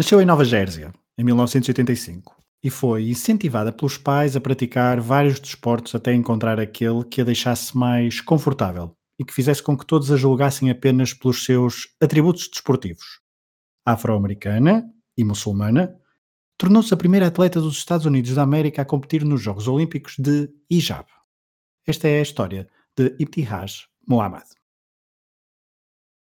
Nasceu em Nova Jersey, em 1985, e foi incentivada pelos pais a praticar vários desportos até encontrar aquele que a deixasse mais confortável e que fizesse com que todos a julgassem apenas pelos seus atributos desportivos. Afro-americana e muçulmana, tornou-se a primeira atleta dos Estados Unidos da América a competir nos Jogos Olímpicos de hijab. Esta é a história de Ibtihaj Muhammad.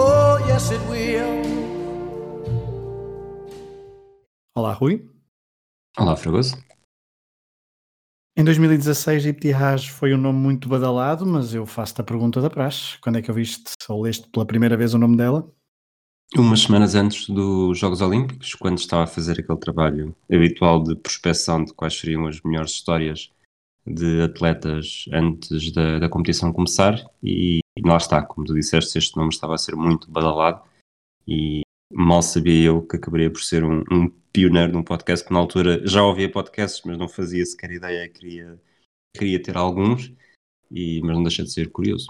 Oh, yes, it will. Olá, Rui. Olá, Fragoso. Em 2016, Ibtihaj foi um nome muito badalado, mas eu faço-te a pergunta da praxe. Quando é que ouviste ou leste pela primeira vez o nome dela? Umas semanas antes dos Jogos Olímpicos, quando estava a fazer aquele trabalho habitual de prospecção de quais seriam as melhores histórias de atletas antes da, da competição começar, e, e lá está, como tu disseste, este nome estava a ser muito badalado e mal sabia eu que acabaria por ser um, um pioneiro num podcast, que na altura já ouvia podcasts, mas não fazia sequer ideia, queria, queria ter alguns, e, mas não deixa de ser curioso.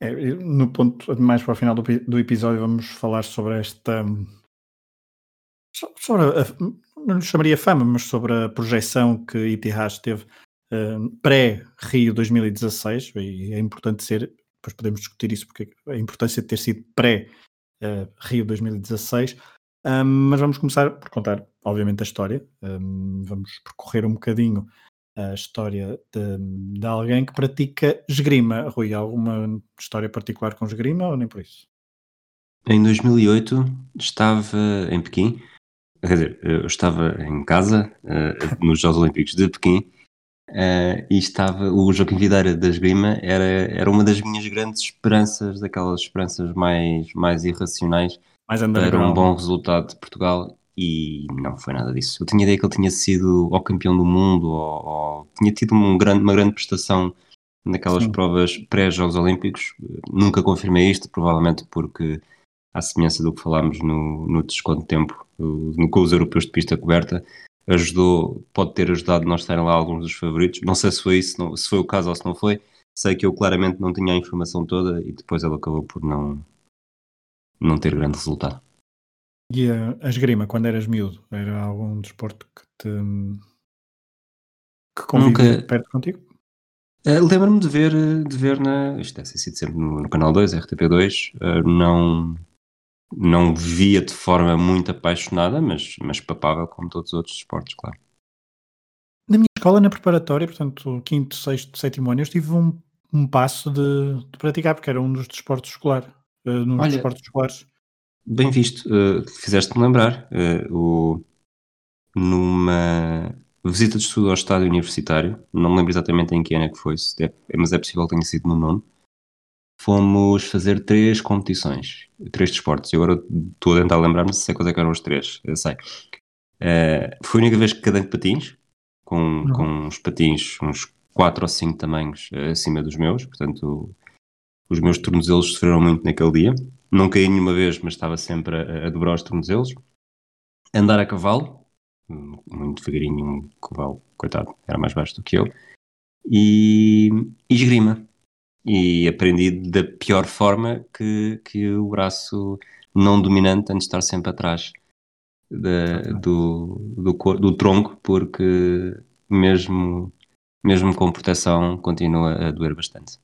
É, no ponto mais para o final do, do episódio vamos falar sobre esta sobre a, não lhe chamaria fama, mas sobre a projeção que Itihas teve pré-Rio 2016 e é importante ser, depois podemos discutir isso porque a importância de ter sido pré-Rio 2016 um, mas vamos começar por contar obviamente a história um, vamos percorrer um bocadinho a história de, de, alguém que pratica esgrima. Rui, alguma história particular com esgrima ou nem por isso? Em 2008 estava em Pequim, quer dizer, eu estava em casa uh, nos Jogos Olímpicos de Pequim uh, e estava, o Joaquim Videira da esgrima era, era uma das minhas grandes esperanças, daquelas esperanças mais, mais irracionais mais para um bom resultado de Portugal e não foi nada disso. Eu tinha ideia que ele tinha sido o campeão do mundo ou, ou tinha tido um grande, uma grande prestação naquelas Sim. provas pré-Jogos Olímpicos. Nunca confirmei isto, provavelmente porque, à semelhança do que falámos no, no desconto de tempo, no, com os europeus de pista coberta, ajudou, pode ter ajudado nós estarem lá alguns dos favoritos. Não sei se foi isso, não, se foi o caso ou se não foi. Sei que eu claramente não tinha a informação toda e depois ele acabou por não, não ter grande resultado. E a, a esgrima, quando eras miúdo, era algum desporto que te que Nunca... perto contigo? Uh, Lembro-me de ver, de ver na. Isto deve ter sido sempre no, no canal 2, RTP2. Uh, não, não via de forma muito apaixonada, mas, mas papável como todos os outros esportes, claro. Na minha escola, na preparatória, portanto, quinto, sexto, sétimo ano, eu tive um, um passo de, de praticar, porque era um dos desportos escolares. Uh, nos Olha, desportos escolares. Bem visto, uh, fizeste-me lembrar. Uh, o, numa visita de estudo ao estádio universitário, não me lembro exatamente em que ano é que foi, é, mas é possível que tenha sido no nono. Fomos fazer três competições, três desportos, e agora estou a tentar lembrar-me se sei quais é que eram os três, eu sei. Uh, foi a única vez que cadei de patins, com, uhum. com uns patins, uns quatro ou cinco tamanhos acima dos meus, portanto os meus tornozelos sofreram muito naquele dia. Não caí nenhuma vez, mas estava sempre a, a dobrar os tornozelos. Andar a cavalo, muito devagarinho, um cavalo, coitado, era mais baixo do que eu. E, e esgrima. E aprendi da pior forma que, que o braço não dominante tem de estar sempre atrás de, do, do, do tronco, porque mesmo, mesmo com proteção continua a doer bastante.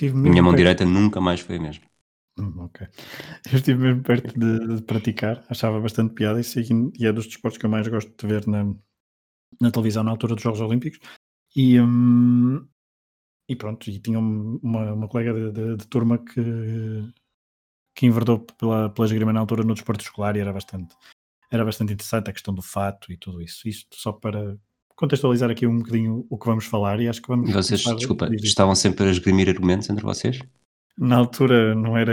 Minha mão perto. direita nunca mais foi a mesma. Hum, ok. Eu estive mesmo perto de, de, praticar, achava bastante piada e, e é dos desportos que eu mais gosto de ver na, na televisão na altura dos Jogos Olímpicos. E, hum, e pronto, e tinha uma, uma colega de, de, de, turma que, que enverdou pela, pela esgrima na altura no desporto escolar e era bastante, era bastante interessante a questão do fato e tudo isso. Isto só para contextualizar aqui um bocadinho o que vamos falar e acho que vamos. Vocês, desculpa, estavam sempre a esgrimir argumentos entre vocês? Na altura não era,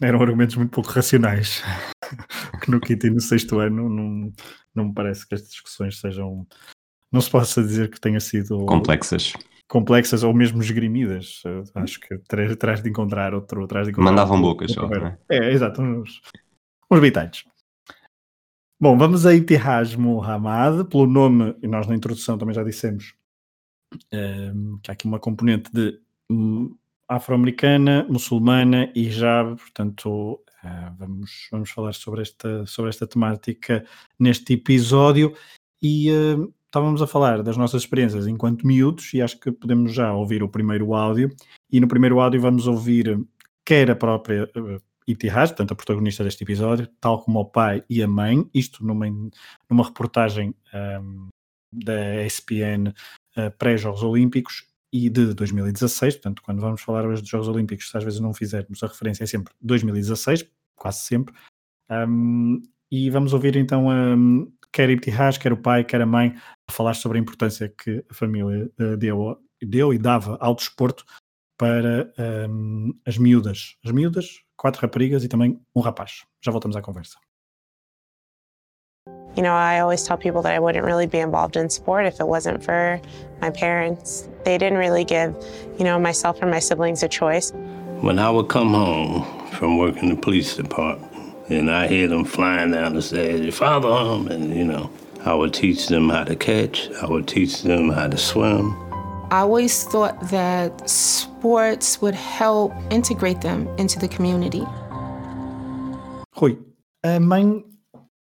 eram argumentos muito pouco racionais. que no quinto e no sexto ano não, não me parece que estas discussões sejam. Não se possa dizer que tenha sido. Complexas. Complexas ou mesmo esgrimidas. Acho que terás de encontrar outro. Terás de encontrar Mandavam bocas só. É? é, exato. Uns, uns. Bom, vamos a Itihaj Muhammad, pelo nome, e nós na introdução também já dissemos um, ehm, que há aqui uma componente de um, afro-americana, muçulmana e hijab, portanto uh, vamos, vamos falar sobre esta, sobre esta temática neste episódio e uh, estávamos a falar das nossas experiências enquanto miúdos e acho que podemos já ouvir o primeiro áudio e no primeiro áudio vamos ouvir quer a própria uh, Itihaj, portanto a protagonista deste episódio, tal como o pai e a mãe, isto numa, numa reportagem um, da ESPN uh, pré-Jogos Olímpicos e de 2016, portanto, quando vamos falar hoje dos Jogos Olímpicos, se às vezes não fizermos a referência é sempre 2016, quase sempre. Um, e vamos ouvir então um, quer Ibtihaj, quer o pai, quer a mãe, a falar sobre a importância que a família uh, deu, deu e dava ao desporto para um, as miúdas. As miúdas, quatro raparigas e também um rapaz. Já voltamos à conversa. You know, I always tell people that I wouldn't really be involved in sport if it wasn't for my parents. They didn't really give, you know, myself or my siblings a choice. When I would come home from working the police department and I hear them flying down the stairs, your father home, and you know, I would teach them how to catch, I would teach them how to swim. I always thought that sports would help integrate them into the community. Rui, a mãe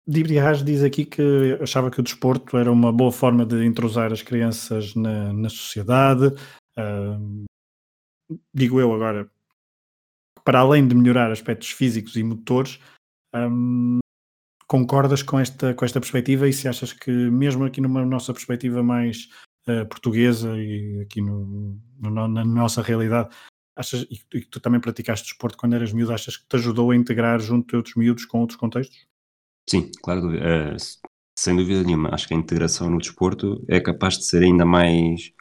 Dibri Raj diz aqui que achava que o desporto era uma boa forma de entrosar as crianças na, na sociedade. Uh, digo eu agora, para além de melhorar aspectos físicos e motores, um, concordas com esta, com esta perspectiva e se achas que, mesmo aqui numa nossa perspectiva mais uh, portuguesa e aqui no, no, na nossa realidade, achas, e, e tu também praticaste desporto quando eras miúdo, achas que te ajudou a integrar junto de outros miúdos com outros contextos? Sim, claro, uh, sem dúvida nenhuma. Acho que a integração no desporto é capaz de ser ainda mais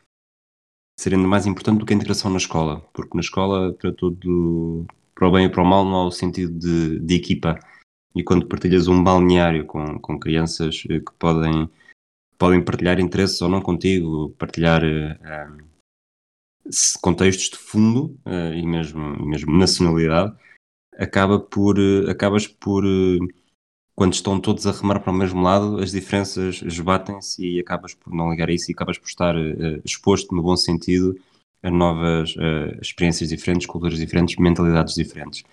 ser ainda mais importante do que a integração na escola, porque na escola, para todo, para o bem e para o mal, não há o sentido de, de equipa. E quando partilhas um balneário com, com crianças eh, que podem, podem partilhar interesses ou não contigo, partilhar uh, contextos de fundo uh, e mesmo, mesmo nacionalidade, acaba por, acabas por quando estão todos a remar para o mesmo lado, as diferenças esbatem-se e acabas por não ligar a isso e acabas por estar uh, exposto, no bom sentido, a novas uh, experiências diferentes, culturas diferentes, mentalidades diferentes.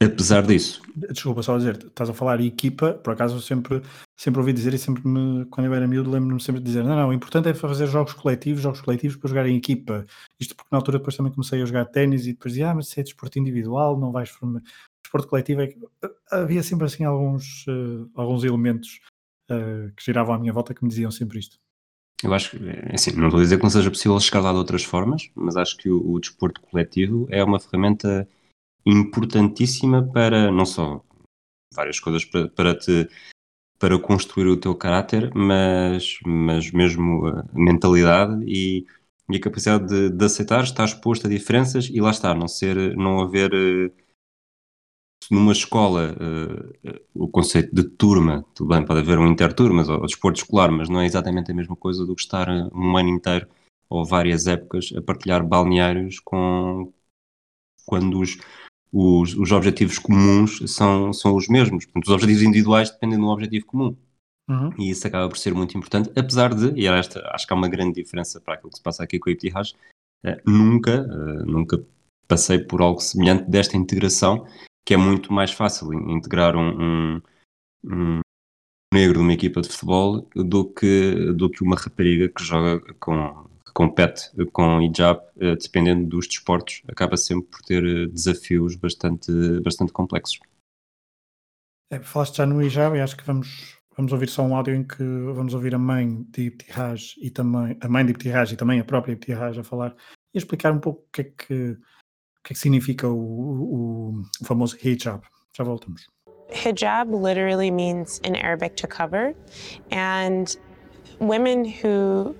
Apesar disso. Desculpa, só dizer, estás a falar equipa, por acaso eu sempre, sempre ouvi dizer e sempre me, quando eu era miúdo, lembro-me sempre de dizer: não, não, o importante é fazer jogos coletivos, jogos coletivos para jogar em equipa. Isto porque na altura depois também comecei a jogar ténis e depois dizia: ah, mas se é desporto individual, não vais formar desporto coletivo é que eh, havia sempre assim alguns, uh, alguns elementos uh, que giravam à minha volta que me diziam sempre isto. Eu acho que, assim, não estou a dizer que não seja possível escalar de outras formas, mas acho que o, o desporto coletivo é uma ferramenta importantíssima para não só várias coisas para, para te para construir o teu caráter, mas, mas mesmo a mentalidade e, e a capacidade de, de aceitar, estar exposto a diferenças e lá está, não ser, não haver numa escola uh, o conceito de turma, tudo bem, pode haver um interturmas ou, desporto escolar, mas não é exatamente a mesma coisa do que estar eh, um ano inteiro ou várias épocas a partilhar balneários com quando os, os, os objetivos comuns são, são os mesmos. Portanto, os objetivos individuais dependem de um objetivo comum. Uhum. E isso acaba por ser muito importante, apesar de, e esta, acho que há uma grande diferença para aquilo que se passa aqui com o Iptihaj, uh, nunca, uh, nunca passei por algo semelhante desta integração que é muito mais fácil integrar um, um, um negro numa equipa de futebol do que, do que uma rapariga que joga com compete com hijab, eh, dependendo dos desportos, acaba sempre por ter eh, desafios bastante, bastante complexos. É, falaste já no hijab e acho que vamos, vamos ouvir só um áudio em que vamos ouvir a mãe de Ibtihaj e também a mãe de Ibtihaj e também a própria Ibtihaj a falar e explicar um pouco o que é que que, é que significa o, o, o famoso hijab. Já voltamos. Hijab literally means in Arabic to cover, and women who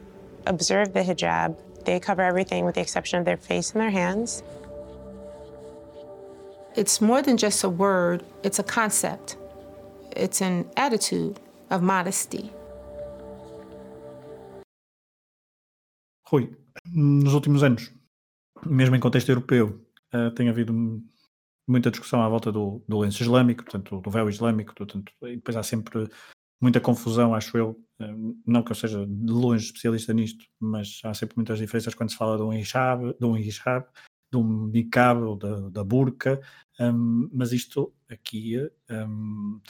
observe the hijab, they cover everything with the exception of their face and their hands. It's more than just a word, it's a concept. it's an attitude of modesty. Rui, nos últimos anos, mesmo em contexto europeu, uh, tem havido muita discussão à volta do, do lenço islâmico, portanto, do véu islâmico, portanto, e depois há sempre muita confusão, acho eu, uh, não que eu seja de longe especialista nisto, mas há sempre muitas diferenças quando se fala de um hijab, de um hijab, de um ou da, da burca, um, mas isto aqui um,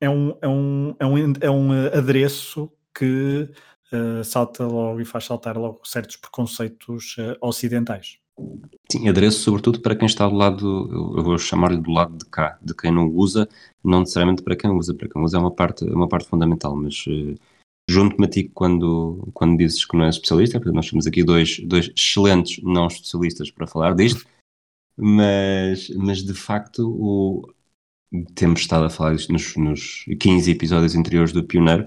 é, um, é, um, é, um, é um adereço que uh, salta logo e faz saltar logo certos preconceitos uh, ocidentais. Sim, adereço sobretudo para quem está do lado, eu vou chamar-lhe do lado de cá, de quem não usa, não necessariamente para quem usa, para quem usa é uma parte, uma parte fundamental, mas uh, junto-me a ti quando, quando dizes que não és especialista, porque nós temos aqui dois, dois excelentes não especialistas para falar disto, mas, mas de facto o, temos estado a falar disto nos, nos 15 episódios anteriores do Pioneiro,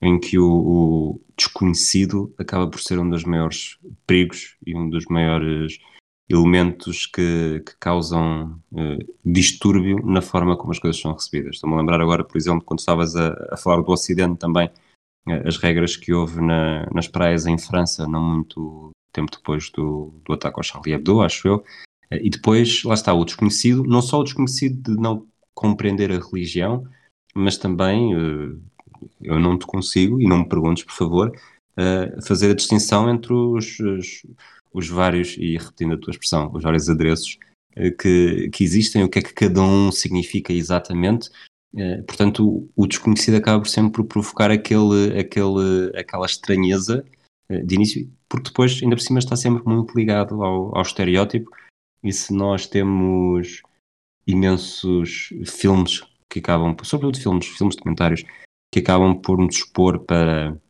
em que o, o, desconhecido acaba por ser um dos maiores perigos e um dos maiores elementos que, que causam uh, distúrbio na forma como as coisas são recebidas. Estou-me a lembrar agora, por exemplo, quando estavas a, a falar do Ocidente também, uh, as regras que houve na, nas praias em França, não muito tempo depois do, do ataque ao Charlie Hebdo, acho eu, uh, e depois, lá está, o desconhecido, não só o desconhecido de não compreender a religião, mas também eu não te consigo, e não me perguntes, por favor, uh, fazer a distinção entre os, os, os, vários, e repetindo a tua expressão, os vários adereços uh, que, que existem, o que é que cada um significa exatamente. Uh, portanto, o, o, desconhecido acaba sempre por provocar aquele, aquele, aquela estranheza de início, porque depois, ainda por cima, está sempre muito ligado ao, ao estereótipo. E se nós temos imensos filmes que acabam, sobretudo filmes, filmes documentários, que acabam por nos expor para,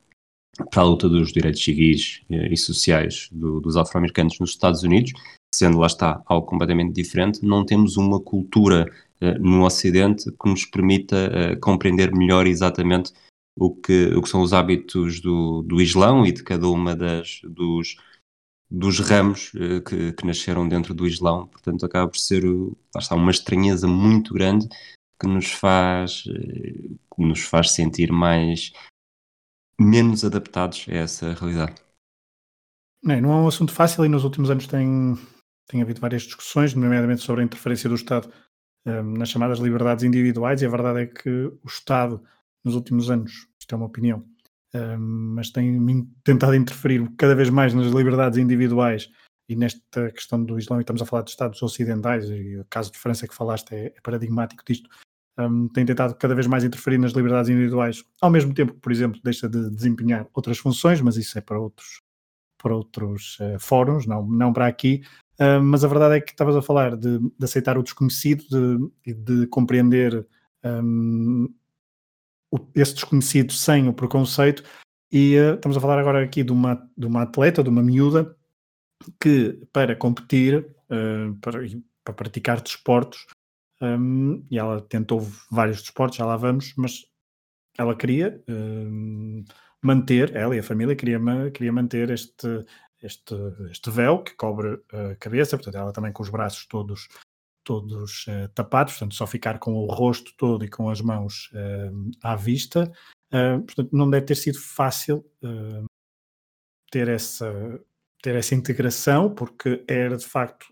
para a luta dos direitos civis eh, e sociais do, dos afro-americanos nos Estados Unidos, sendo lá está algo completamente diferente, não temos uma cultura uh, no Ocidente que nos permita uh, compreender melhor exatamente o que, o que são os hábitos do, do Islão e de cada uma das dos, dos ramos que, que, nasceram dentro do Islão. Portanto, acaba por ser lá está, uma estranheza muito grande que nos faz, eh, que nos faz sentir mais menos adaptados a essa realidade. Não, não é um assunto fácil e nos últimos anos tem, tem havido várias discussões, nomeadamente sobre a interferência do Estado um, eh, nas chamadas liberdades individuais, e a verdade é que o Estado, nos últimos anos, isto é uma opinião, um, eh, mas tem tentado interferir cada vez mais nas liberdades individuais e nesta questão do Islão, e estamos a falar de Estados ocidentais, e o caso de França que falaste é, é paradigmático disto, um, tem tentado cada vez mais interferir nas liberdades individuais, ao mesmo tempo que, por exemplo, deixa de desempenhar outras funções, mas isso é para outros, para outros uh, fóruns, não, não para aqui. Uh, mas a verdade é que estavas a falar de, de aceitar o desconhecido, de, de compreender um, o, esse desconhecido sem o preconceito, e uh, estamos a falar agora aqui de uma, de uma atleta, de uma miúda, que para competir, uh, para, para praticar desportos, um, e ela tentou vários desportos, já lá vamos, mas ela queria um, manter, ela e a família queria, queria manter este, este, este véu que cobre a cabeça, portanto ela também com os braços todos todos uh, tapados, portanto só ficar com o rosto todo e com as mãos uh, à vista, uh, portanto não deve ter sido fácil ter essa ter essa integração, porque era de facto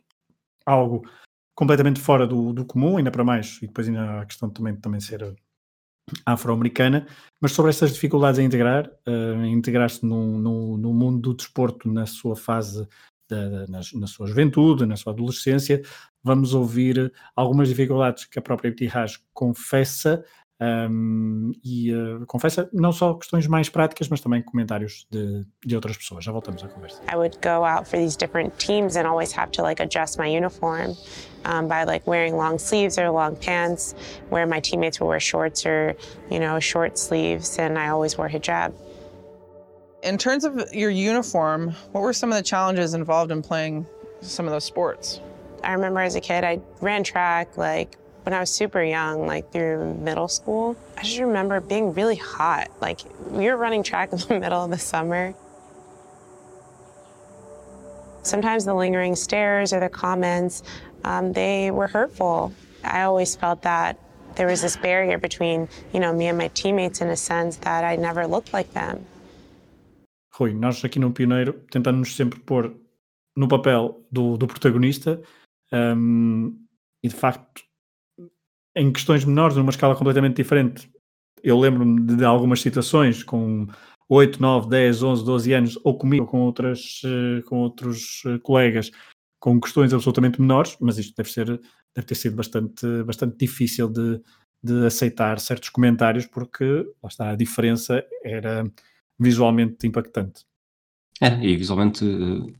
algo completamente fora do, do comum, ainda para mais, e depois ainda há a questão também, também ser afro-americana, mas sobre essas dificuldades em integrar, uh, integrar-se no, no, no, mundo do desporto na sua fase, da, na, na, sua juventude, na sua adolescência, vamos ouvir algumas dificuldades que a própria Itihaj confessa Um, e uh, confessa não só questões mais práticas, mas também comentários de, de outras pessoas. Já voltamos à conversa. I would go out for these different teams and always have to like adjust my uniform um, by like wearing long sleeves or long pants, where my teammates would wear shorts or you know short sleeves, and I always wore hijab. In terms of your uniform, what were some of the challenges involved in playing some of those sports? I remember as a kid, I ran track like when I was super young, like through middle school, I just remember being really hot. Like we were running track in the middle of the summer. Sometimes the lingering stares or the comments, um, they were hurtful. I always felt that there was this barrier between, you know, me and my teammates in a sense that I never looked like them. Rui, nós aqui no Pioneiro tentamos sempre pôr no papel do, do protagonista um, e de facto em questões menores, numa escala completamente diferente. Eu lembro-me de, algumas situações com 8, 9, 10, 11, 12 anos, ou comigo, ou com, outras, eh, com outros eh, colegas, com questões absolutamente menores, mas isto deve, ser, deve ter sido bastante, bastante difícil de, de aceitar certos comentários, porque lá está, a diferença era visualmente impactante. É, e visualmente uh,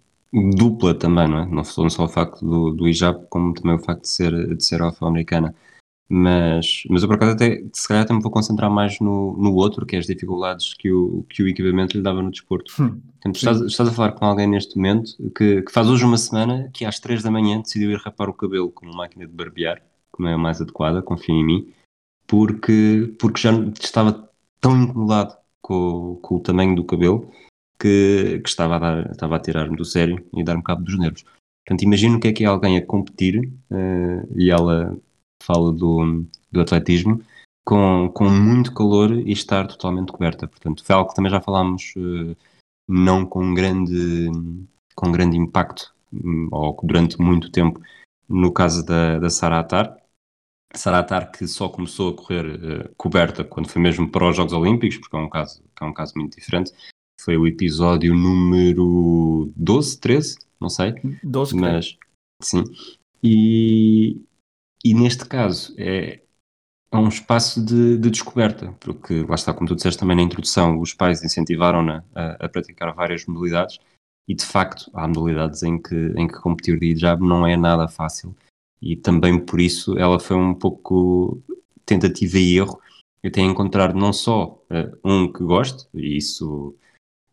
dupla também, não é? Não só o facto do, do hijab, como também o facto de ser, de ser afro-americana. Mas, mas eu por acaso até, se calhar até me vou concentrar mais no, no outro, que é as dificuldades que o, que o equipamento lhe dava no desporto. Hum, Portanto, estás, estás, a falar com alguém neste momento que, que, faz hoje uma semana que às 3 da manhã decidiu ir rapar o cabelo com uma máquina de barbear, que não é a mais adequada, confia em mim, porque, porque já estava tão incomodado com, com o tamanho do cabelo que, que estava, a dar, estava a tirar-me do sério e dar-me cabo dos nervos. Portanto, imagino que é que é alguém a competir uh, e ela fala do, do atletismo, com, com muito calor e estar totalmente coberta. Portanto, foi algo que também já falámos, uh, não com grande, com grande impacto, um, ou durante muito tempo, no caso da, da Sara Atar. Sara Atar que só começou a correr uh, coberta quando foi mesmo para os Jogos Olímpicos, porque é um caso, é um caso muito diferente. Foi o episódio número 12, 13, não sei. 12, mas sim. E, e neste caso é, é um espaço de, de, descoberta, porque lá está, como tu disseste também na introdução, os pais incentivaram-na a, a, praticar várias modalidades e de facto há modalidades em que, em que competir de hijab não é nada fácil. E também por isso ela foi um pouco tentativa e erro até encontrar não só uh, um que goste, e isso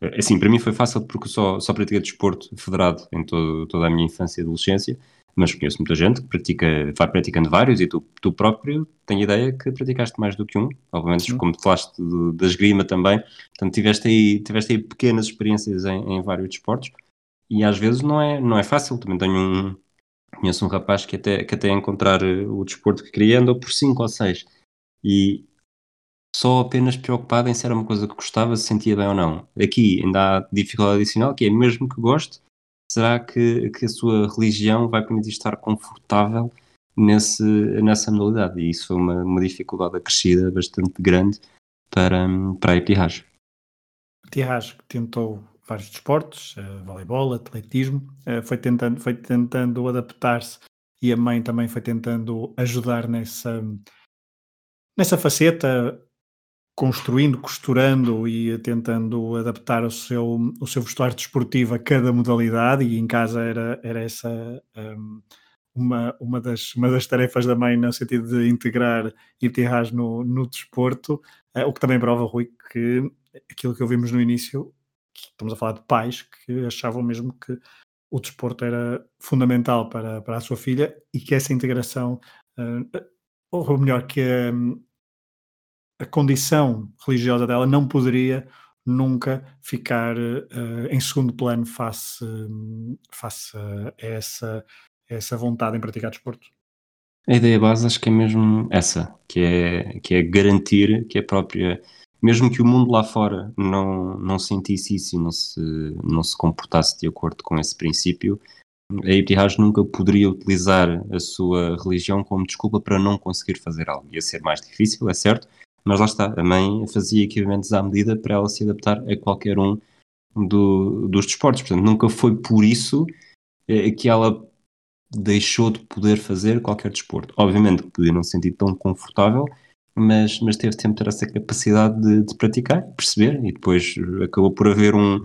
uh, assim, para mim foi fácil porque só, só pratiquei desporto federado em todo, toda a minha infância e adolescência mas conheço muita gente que pratica, vai praticando vários e tu, tu próprio tenho ideia que praticaste mais do que um, obviamente, Sim. como falaste da esgrima também, portanto tiveste aí, tiveste aí pequenas experiências em, em, vários desportos e às vezes não é, não é fácil, também tenho um, conheço um rapaz que até, que até encontrar o desporto que queria andou por 5 ou 6 e só apenas preocupado em se era uma coisa que gostava, se sentia bem ou não. Aqui ainda há dificuldade adicional, que é mesmo que goste, será que, que a sua religião vai permitir estar confortável nesse, nessa modalidade? E isso foi uma, uma dificuldade acrescida bastante grande para, para a Epiraj. Epiraj tentou vários desportos, uh, voleibol, atletismo, uh, foi tentando, foi tentando adaptar-se e a mãe também foi tentando ajudar nessa, nessa faceta construindo, costurando e tentando adaptar o seu, o seu vestuário desportivo a cada modalidade e em casa era, era essa um, uma, uma, das, uma das tarefas da mãe no sentido de integrar ITRAs no, no desporto, uh, o que também prova, Rui, que aquilo que ouvimos no início, estamos a falar de pais que achavam mesmo que o desporto era fundamental para, para a sua filha e que essa integração, uh, ou melhor, que a, hum, a condição religiosa dela não poderia nunca ficar uh, em segundo plano face, face a essa, a essa vontade em praticar desporto. A ideia base acho que é mesmo essa, que é, que é garantir que a própria, mesmo que o mundo lá fora não, não sentisse isso e não se, não se comportasse de acordo com esse princípio, a Ibtihaj nunca poderia utilizar a sua religião como desculpa para não conseguir fazer algo. Ia ser mais difícil, é certo, mas lá está, a mãe fazia equipamentos à medida para ela se adaptar a qualquer um do, dos desportos. Portanto, nunca foi por isso eh, que ela deixou de poder fazer qualquer desporto. Obviamente que podia não se sentir tão confortável, mas, mas teve sempre ter essa capacidade de, de, praticar, perceber, e depois acabou por haver um,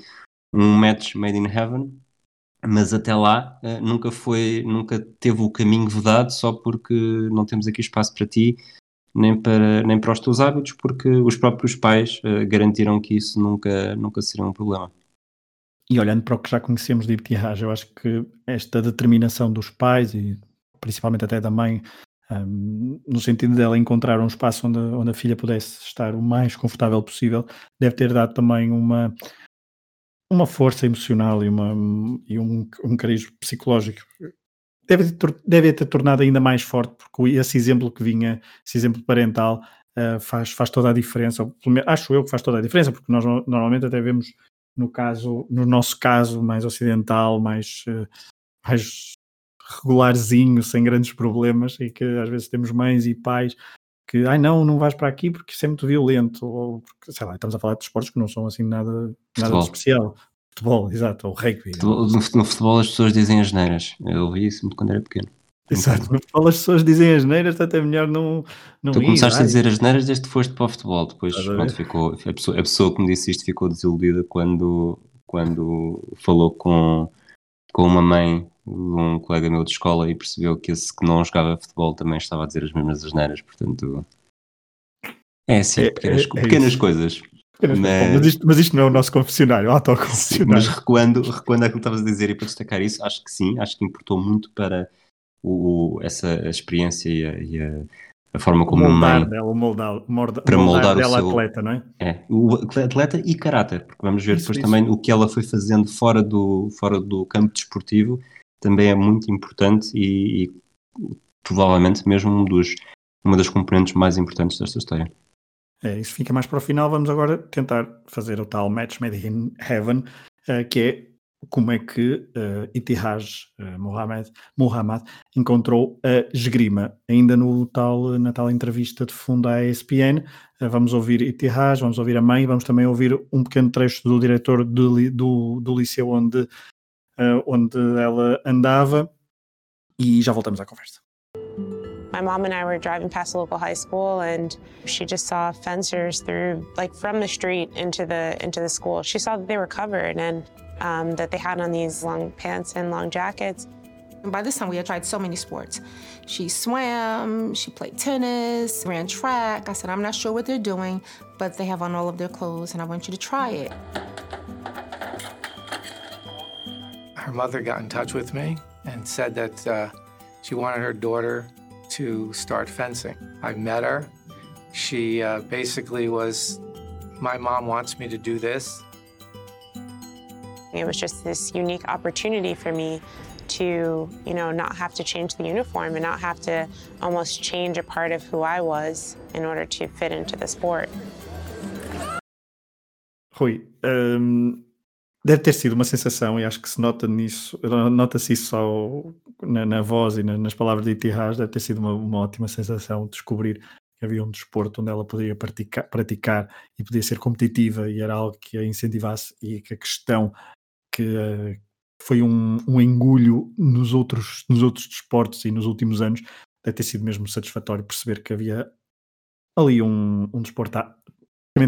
um match made in heaven, mas até lá uh, nunca foi, nunca teve o caminho vedado só porque não temos aqui espaço para ti, nem para, nem para os teus hábitos, porque os próprios pais uh, garantiram que isso nunca, nunca seria um problema. E olhando para o que já conhecemos de Ibtihaj, eu acho que esta determinação dos pais e principalmente até da mãe, um, no sentido dela encontrar um espaço onde, onde a filha pudesse estar o mais confortável possível, deve ter dado também uma, uma força emocional e, uma, e um, um cariz psicológico deve, ter, deve ter tornado ainda mais forte, porque esse exemplo que vinha, esse exemplo parental, uh, faz, faz toda a diferença. Acho eu que faz toda a diferença, porque nós normalmente até vemos no caso, no nosso caso mais ocidental, mais, uh, mais regularzinho, sem grandes problemas, e que às vezes temos mães e pais que, ai não, não vais para aqui porque isso é muito violento, ou porque, sei lá, estamos a falar de esportes que não são assim nada, nada de especial. Futebol, exato, ou rugby. No, no futebol as pessoas dizem as neiras. Eu ouvi isso muito quando era pequeno. Exato, no futebol as pessoas dizem as neiras, portanto é melhor não, não Tu ir, começaste ai. a dizer as neiras desde que foste para o futebol. Depois Estás pronto, ficou, a, pessoa, a pessoa que me disse isto ficou desiludida quando, quando falou com, com uma mãe de um colega meu de escola e percebeu que esse que não jogava futebol também estava a dizer as mesmas asneiras. Portanto, é assim, É- pequenas, é- é pequenas coisas. Mas, Mas- isto, mas isto não é o nosso confessionário, o Sim, autoconfessionário. mas recuando, recuando àquilo que estavas a dizer e para destacar isso, acho que sim, acho que importou muito para o, o- essa experiência e a, e a- a forma como moldar mãe dela, o moldar, molda- Para moldar o dela seu- atleta, não é? é o atleta e caráter, porque vamos ver Isso, depois isso. também o que ela foi fazendo fora do, fora do campo desportivo também é muito importante e, e provavelmente mesmo um dos, uma das componentes mais importantes desta história. É, isso fica mais para o final. Vamos agora tentar fazer o tal match made in heaven, eh, que é como é que uh, Itihaj Mohamed encontrou a esgrima. Ainda no tal, na tal entrevista de fundo à ESPN, eh, vamos ouvir Itihaj, vamos ouvir a mãe, vamos também ouvir um pequeno trecho do diretor do, do, do liceu onde, eh, onde ela andava e já voltamos à conversa. My mom and I were driving past a local high school and she just saw fencers through like from the street into the into the school. She saw that they were covered and um, that they had on these long pants and long jackets. And by this time, we had tried so many sports. She swam, she played tennis, ran track. I said, I'm not sure what they're doing, but they have on all of their clothes, and I want you to try it. her mother got in touch with me and said that uh, she wanted her daughter to start fencing. I met her. She uh, basically was, My mom wants me to do this. It was just this unique opportunity for me to, you know, not have to change the uniform and not have to almost change a part of who I was in order to fit into the sport. Rui, hum, deve ter sido uma sensação, e acho que se nota nisso, nota-se isso ao- na, na voz e na- nas palavras de Itihas, deve ter sido uma, uma ótima sensação descobrir que havia um desporto onde ela poderia praticar, praticar e podia ser competitiva e era algo que a incentivasse e que a questão que eh, foi um, um engulho nos outros, nos outros desportos e nos últimos anos, deve ter sido mesmo satisfatório perceber que havia ali um, um desporto à,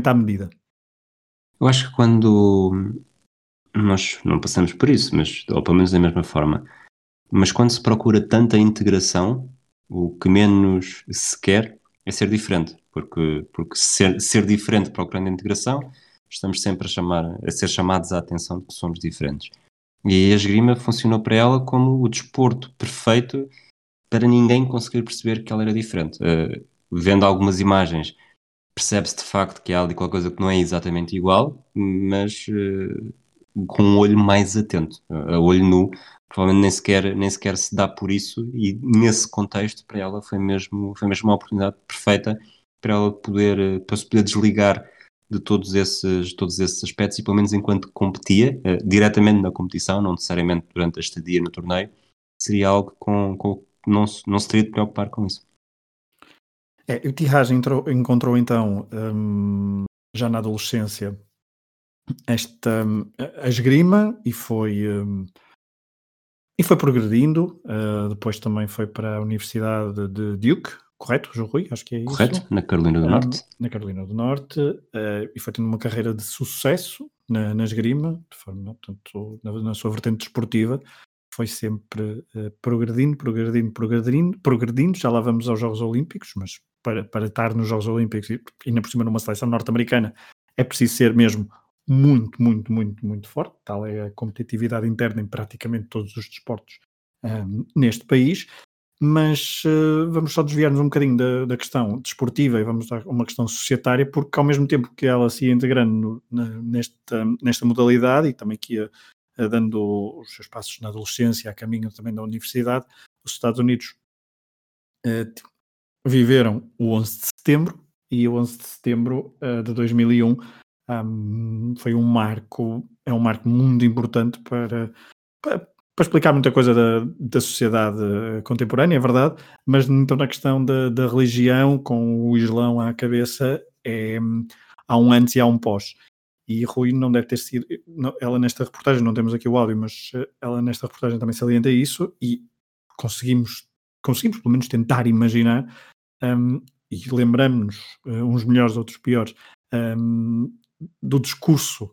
à medida. Eu acho que quando nós não passamos por isso, mas ou pelo menos da mesma forma, mas quando se procura tanta integração, o que menos se quer é ser diferente, porque, porque ser, ser diferente procurando integração, estamos sempre a, chamar, a ser chamados à atenção de que somos diferentes. E a esgrima funcionou para ela como o desporto perfeito para ninguém conseguir perceber que ela era diferente. Eh, vendo algumas imagens, percebe-se de facto que há ali qualquer coisa que não é exatamente igual, mas eh, com um olho mais atento. A olho nu, provavelmente nem sequer, nem sequer se dá por isso, e nesse contexto, para ela, foi mesmo, foi mesmo uma oportunidade perfeita para ela poder, eh, para se poder desligar de todos esses, todos esses aspectos, e pelo menos enquanto competia, eh, diretamente na competição, não necessariamente durante a estadia no torneio, seria algo com, com não, não se teria de preocupar com isso. É, o entrou- encontrou então, hum, já na adolescência, esta hum, a esgrima e foi hum, e foi progredindo. uh, depois também foi para a Universidade de Duke, correto, João Rui? Acho que é isso. Correto? Na Carolina do Hum, Norte. na Carolina do Norte uh, e foi tendo uma carreira de sucesso na, na esgrima, de forma, portanto, na, na sua vertente desportiva, foi sempre progredindo, progredindo, progredindo, progredindo. Já lá vamos aos Jogos Olímpicos, mas para, para estar nos Jogos Olímpicos e ainda por cima numa seleção norte-americana é preciso ser mesmo muito, muito, muito, muito forte. Tal é a competitividade interna em praticamente todos os desportos um, neste país. Mas uh, vamos só desviar-nos um bocadinho da, da questão desportiva e vamos a uma questão societária, porque ao mesmo tempo que ela se integrando nesta, nesta modalidade e também que ia uh, dando os seus passos na adolescência, a caminho também da universidade, os Estados Unidos uh, viveram o 11 de setembro e o 11 de setembro uh, de 2001 foi um marco, é um marco muito importante para, para, para explicar muita coisa da, da sociedade contemporânea, é verdade, mas então na questão da, da religião, com o Islão à cabeça, é, há um antes e há um pós. E Rui não deve ter sido, ela nesta reportagem, não temos aqui o áudio, mas eh, ela nesta reportagem também salienta isso e conseguimos, conseguimos pelo menos tentar imaginar um, e lembramos-nos, uh, uns melhores, outros piores, um, do discurso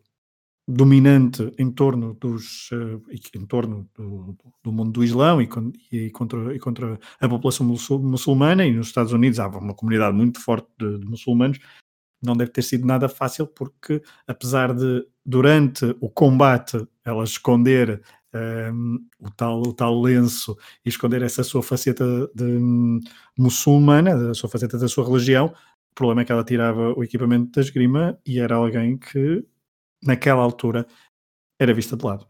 dominante em torno dos uh, em torno do, do, mundo do Islão e, e, contra, e contra a população muçulmana e nos Estados Unidos há uma comunidade muito forte de, de muçulmanos não deve ter sido nada fácil porque apesar de durante o combate ela esconder um, ehm, o, tal, o tal lenço e esconder essa sua faceta de, um, muçulmana, a sua faceta da sua religião, o problema é que ela tirava o equipamento da esgrima e era alguém que naquela altura era vista de lado.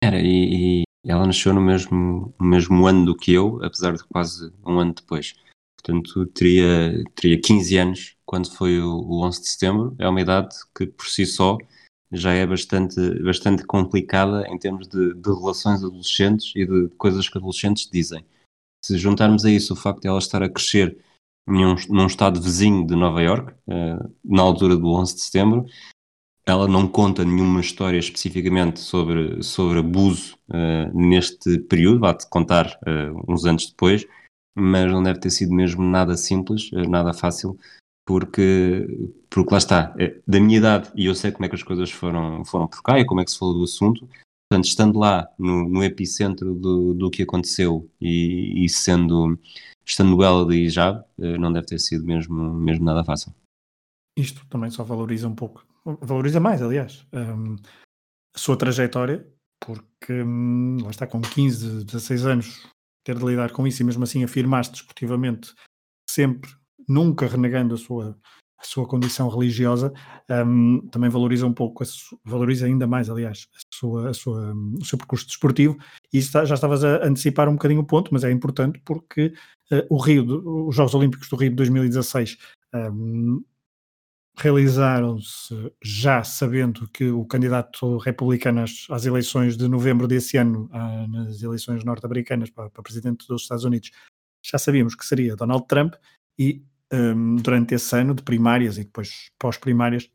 Era, e, e ela nasceu no mesmo, no mesmo ano do que eu, apesar de quase um ano depois. Portanto, teria, teria 15 anos quando foi o, o 11 de setembro. É uma idade que, por si só, já é bastante, bastante complicada em termos de, de relações adolescentes e de coisas que adolescentes dizem. Se juntarmos a isso o facto de ela estar a crescer num, num estado vizinho de Nova York, uh, na altura do 11 de setembro, ela não conta nenhuma história especificamente sobre, sobre abuso uh, neste período, vai-te contar uh, uns anos depois, mas não deve ter sido mesmo nada simples, nada fácil, porque, porque lá está, da minha idade, e eu sei como é que as coisas foram, foram por cá e como é que se falou do assunto, portanto, estando lá no, no epicentro do, do que aconteceu e, e sendo, estando ela de hijab, não deve ter sido mesmo, mesmo nada fácil. Isto também só valoriza um pouco valoriza mais, aliás, um, a sua trajetória, porque um, lá está com 15, 16 anos, ter de lidar com isso e mesmo assim afirmar-se desportivamente, sempre, nunca renegando a sua, a sua condição religiosa, um, também valoriza um pouco, valoriza ainda mais, aliás, a sua, a sua, o seu percurso desportivo. E já estavas a antecipar um bocadinho o ponto, mas é importante porque o Rio, os Jogos Olímpicos do Rio de 2016 um, realizaram-se já sabendo que o candidato republicano às, às, eleições de novembro desse ano, ah, nas eleições norte-americanas para, para, presidente dos Estados Unidos, já sabíamos que seria Donald Trump e um, durante esse ano de primárias e depois pós-primárias,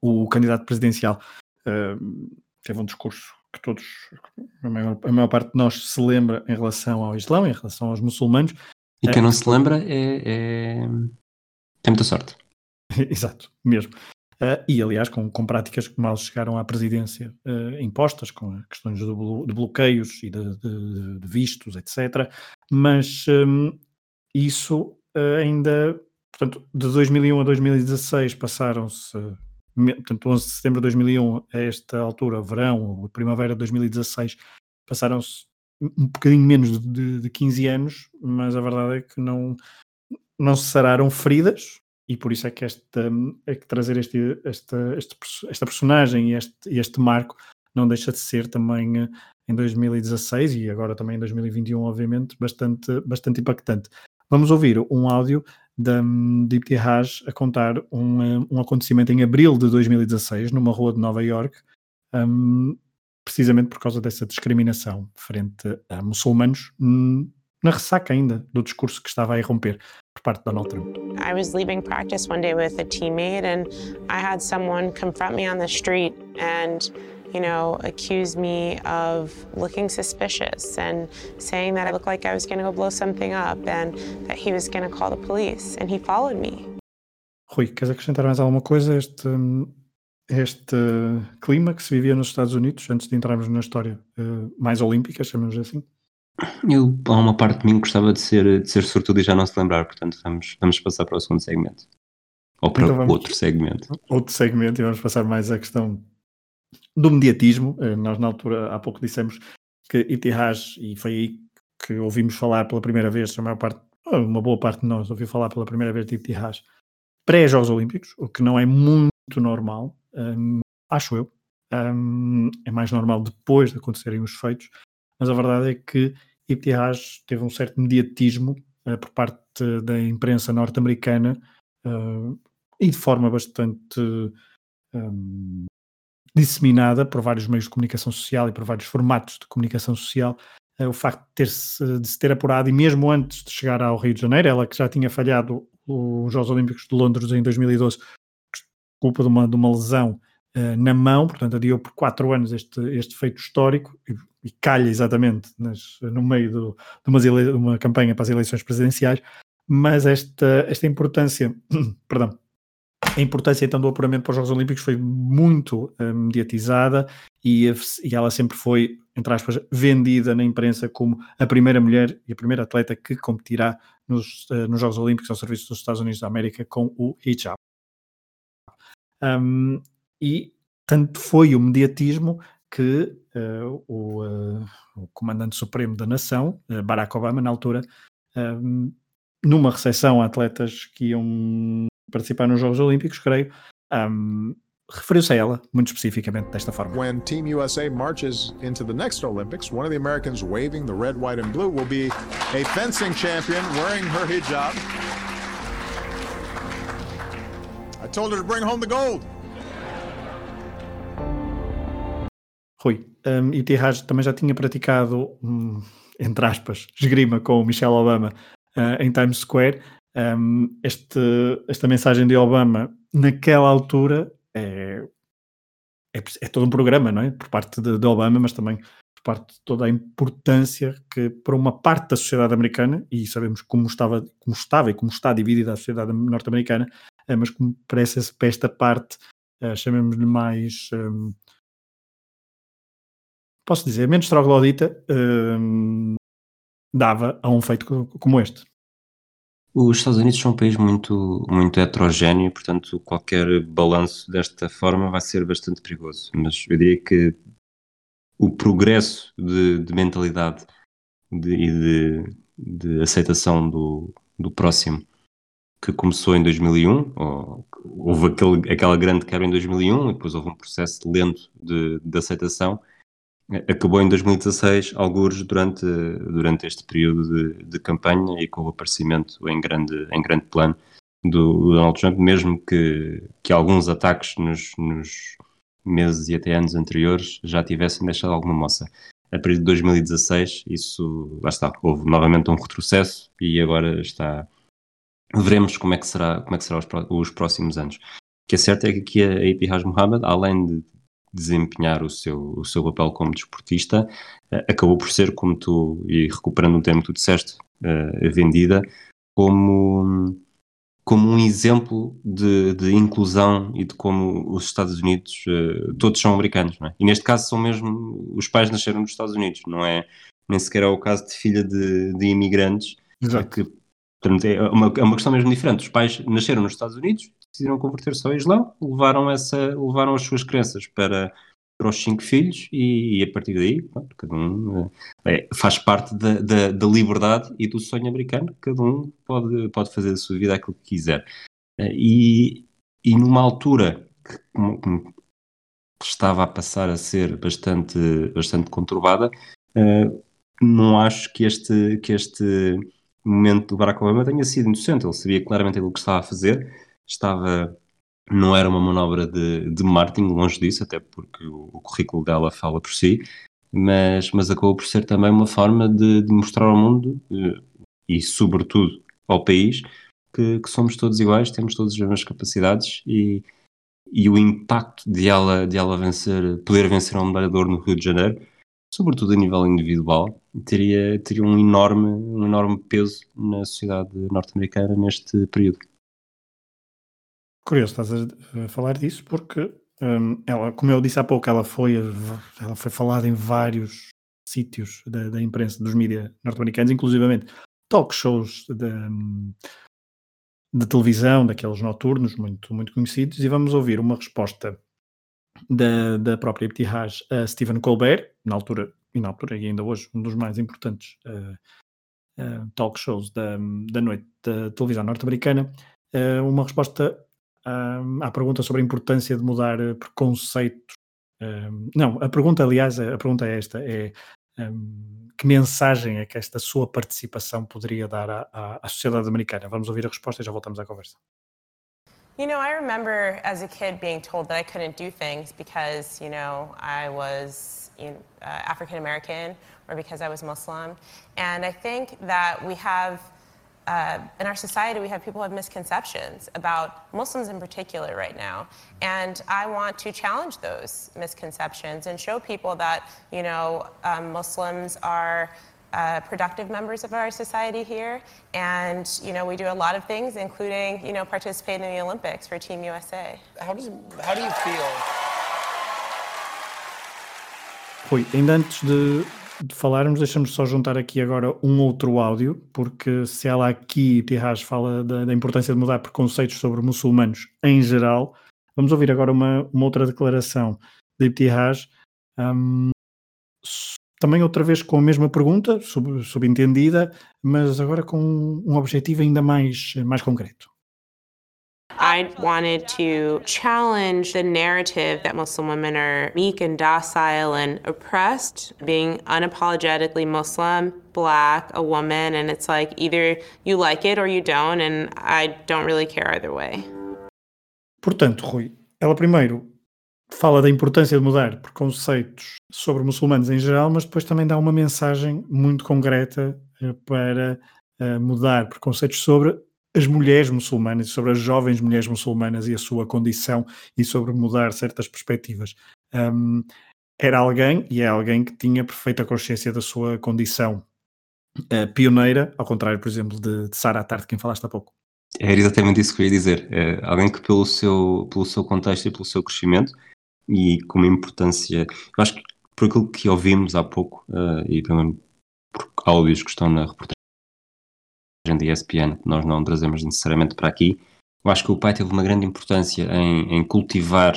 o candidato presidencial um, teve um discurso que todos, a maior, a maior, parte de nós se lembra em relação ao Islão, em relação aos muçulmanos. E quem não se lembra é, é... tem muita sorte. Exato, mesmo. Uh, e, aliás, com, com práticas que mal chegaram à presidência uh, impostas, com questões de, blo de bloqueios e de, de, de, vistos, etc. Mas um, isso uh, ainda, portanto, de 2001 a 2016 passaram-se, portanto, 11 de setembro de 2001 a esta altura, verão primavera de 2016, passaram-se um bocadinho menos de, de 15 anos, mas a verdade é que não, não se sararam feridas, e por isso é que, esta, é que trazer este, esta, este, esta personagem e este, este marco não deixa de ser também eh, em 2016 e agora também em 2021, obviamente, bastante, bastante impactante. Vamos ouvir um áudio da Deep Raj a contar um, eh, um acontecimento em abril de 2016 numa rua de Nova York, um, precisamente por causa dessa discriminação frente a muçulmanos, hum, na ressaca ainda do discurso que estava a irromper por parte de Donald Trump. I was leaving practice one day with a teammate and I had someone confront me on the street and you know, accuse me of looking suspicious and saying that I looked like I was going to go blow something up and that he was going to call the police and he followed me. Rui, queres acrescentar mais alguma coisa? Este, este clima que se vivia nos Estados Unidos antes de entrarmos na história uh, mais olímpica, chamamos assim? Eu, há uma parte de mim que gostava de ser, de ser sortudo e já não se lembrar, portanto vamos, vamos passar para o segundo segmento. Ou para então outro segmento. Outro segmento e vamos passar mais à questão do mediatismo. Eh, nós na altura, há pouco dissemos que Itihaj, e foi aí que ouvimos falar pela primeira vez, a maior parte, uma boa parte de nós ouviu falar pela primeira vez de Itihaj pré-Jogos Olímpicos, o que não é muito normal, um, acho eu, um, é mais normal depois de acontecerem os feitos, mas a verdade é que Ibtihaj teve um certo mediatismo uh, por parte da imprensa norte-americana uh, e de forma bastante um, disseminada por vários meios de comunicação social e por vários formatos de comunicação social, uh, o facto de, ter -se, de se ter apurado, e mesmo antes de chegar ao Rio de Janeiro, ela que já tinha falhado os Jogos Olímpicos de Londres em 2012, culpa de uma, de uma lesão uh, na mão, portanto adiou por quatro anos este, este feito histórico e, e calha exatamente nas, no meio do, de uma campanha para as eleições presidenciais, mas esta, esta importância, perdão, a importância então do apuramento para os Jogos Olímpicos foi muito uh, mediatizada e, e, ela sempre foi, entre aspas, vendida na imprensa como a primeira mulher e a primeira atleta que competirá nos, uh, nos Jogos Olímpicos ao serviço dos Estados Unidos da América com o hijab. Um, e tanto foi o mediatismo que uh, o, o, comandante supremo da nação, Barack Obama, na altura, um, numa recepção a atletas que iam participar nos Jogos Olímpicos, creio, um, referiu-se a ela muito especificamente desta forma. When Team USA marches into the next Olympics, one of the Americans waving the red, white and blue will be a fencing champion wearing her hijab. I told her to bring home the gold. Rui, um, e Tiraj também já tinha praticado, um, entre aspas, esgrima com o Michelle Obama uh, em Times Square um, este, esta mensagem de Obama, naquela altura, é, é, é, todo um programa, não é? Por parte de, de, Obama, mas também por parte de toda a importância que, para uma parte da sociedade americana, e sabemos como estava, como estava e como está dividida a sociedade norte-americana, é, mas como para, essa, para esta parte, é, chamemos-lhe mais. Um, posso dizer, menos troglodita, um, dava a um feito como este. Os Estados Unidos são um país muito, muito heterogéneo, portanto, qualquer balanço desta forma vai ser bastante perigoso. Mas eu diria que o progresso de, de mentalidade de, e de, de, aceitação do, do próximo que começou em 2001, ou, houve aquele, aquela grande quebra em 2001 e depois houve um processo lento de, de aceitação acabou em 2016, alguns durante, durante este período de, de, campanha e com o aparecimento em grande, em grande plano do, do Donald Trump, mesmo que, que alguns ataques nos, nos, meses e até anos anteriores já tivessem deixado alguma moça. A partir de 2016, isso, lá está, houve novamente um retrocesso e agora está... Veremos como é que será, como é que será os, os próximos anos. O que é certo é que aqui a Ipihaj Mohammed, além de desempenhar o seu, o seu papel como desportista, uh, acabou por ser, como tu, e recuperando um termo que tu disseste, uh, vendida, como, como um exemplo de, de, inclusão e de como os Estados Unidos, uh, todos são americanos, é? E neste caso são mesmo, os pais nasceram nos Estados Unidos, não é, nem sequer é o caso de filha de, de imigrantes, Exato. que é uma, é uma questão mesmo diferente. Os pais nasceram nos Estados Unidos, decidiram converter-se ao Islão, levaram, essa, levaram as suas crenças para, para os cinco filhos e, e a partir daí, pronto, cada um é, faz parte da, da, da, liberdade e do sonho americano, cada um pode, pode fazer da sua vida aquilo que quiser. Eh, e, e numa altura que, que estava a passar a ser bastante, bastante conturbada, uh, não acho que este, que este momento do Barack Obama tenha sido inocente. Ele sabia claramente aquilo que estava a fazer, estava não era uma manobra de, de marketing, longe disso, até porque o, o, currículo dela fala por si, mas, mas acabou por ser também uma forma de, de mostrar ao mundo eh, e, sobretudo, ao país que, que, somos todos iguais, temos todas as mesmas capacidades e, e o impacto de ela, de ela vencer, poder vencer um medalha de ouro no Rio de Janeiro, sobretudo a nível individual, teria, teria um, enorme, um enorme peso na sociedade norte-americana neste período. Curioso, estás a falar disso porque um, ela, como eu disse há pouco, ela foi, ela foi falada em vários sítios da, da imprensa, dos mídias norte-americanos, inclusivamente talk shows de, de, televisão, daqueles noturnos muito, muito conhecidos, e vamos ouvir uma resposta da, da própria Ibtihaj a Stephen Colbert, na altura, e na altura e ainda hoje, um dos mais importantes uh, uh, talk shows da, da noite da televisão norte-americana, uh, uma resposta à pergunta sobre a importância de mudar eh, preconceitos Um, não, a pergunta, aliás, a pergunta é esta: é um, que mensagem é que esta sua participação poderia dar à, à, à sociedade americana? Vamos ouvir a resposta e já voltamos à conversa. You know, I remember as a kid being told that I couldn't do things because, you know, I was you know, uh, African American or because I was Muslim. And I think that we have, uh, in our society, we have people have misconceptions about Muslims in particular right now. And I want to challenge those misconceptions and show people that, you know, um, Muslims are uh, productive members of our society here. And, you know, we do a lot of things, including, you know, participate in the Olympics for Team USA. How, does, how do you feel? Rui, ainda antes de, de falarmos, deixamos só juntar aqui agora um outro áudio, porque se ela aqui, Tiraj, fala da, da, importância de mudar preconceitos sobre muçulmanos em geral, vamos ouvir agora uma, uma outra declaração de Tiraj, um, também outra vez com a mesma pergunta, sub, subentendida, mas agora com um objetivo ainda mais, mais concreto. I wanted to challenge the narrative that Muslim women are meek and docile and oppressed, being unapologetically Muslim, black, a woman, and it's like either you like it or you don't, and I don't really care either way. Portanto, Rui, ela primeiro fala da importância de mudar preconceitos sobre muçulmanos em geral, mas depois também dá uma mensagem muito concreta eh, para uh, mudar preconceitos sobre as mulheres muçulmanas, sobre as jovens mulheres muçulmanas e a sua condição e sobre mudar certas perspectivas. Um, era alguém, e é alguém que tinha perfeita consciência da sua condição uh, pioneira, ao contrário, por exemplo, de, de Sara Tarte, quem falaste há pouco. Era exatamente isso que eu ia dizer. É alguém que, pelo seu, pelo seu contexto e pelo seu crescimento, e com uma importância. Eu acho que por aquilo que ouvimos há pouco, uh, e pelo por áudios que estão na reportagem da ESPN, que nós não trazemos necessariamente para aqui, eu acho que o pai teve uma grande importância em, em cultivar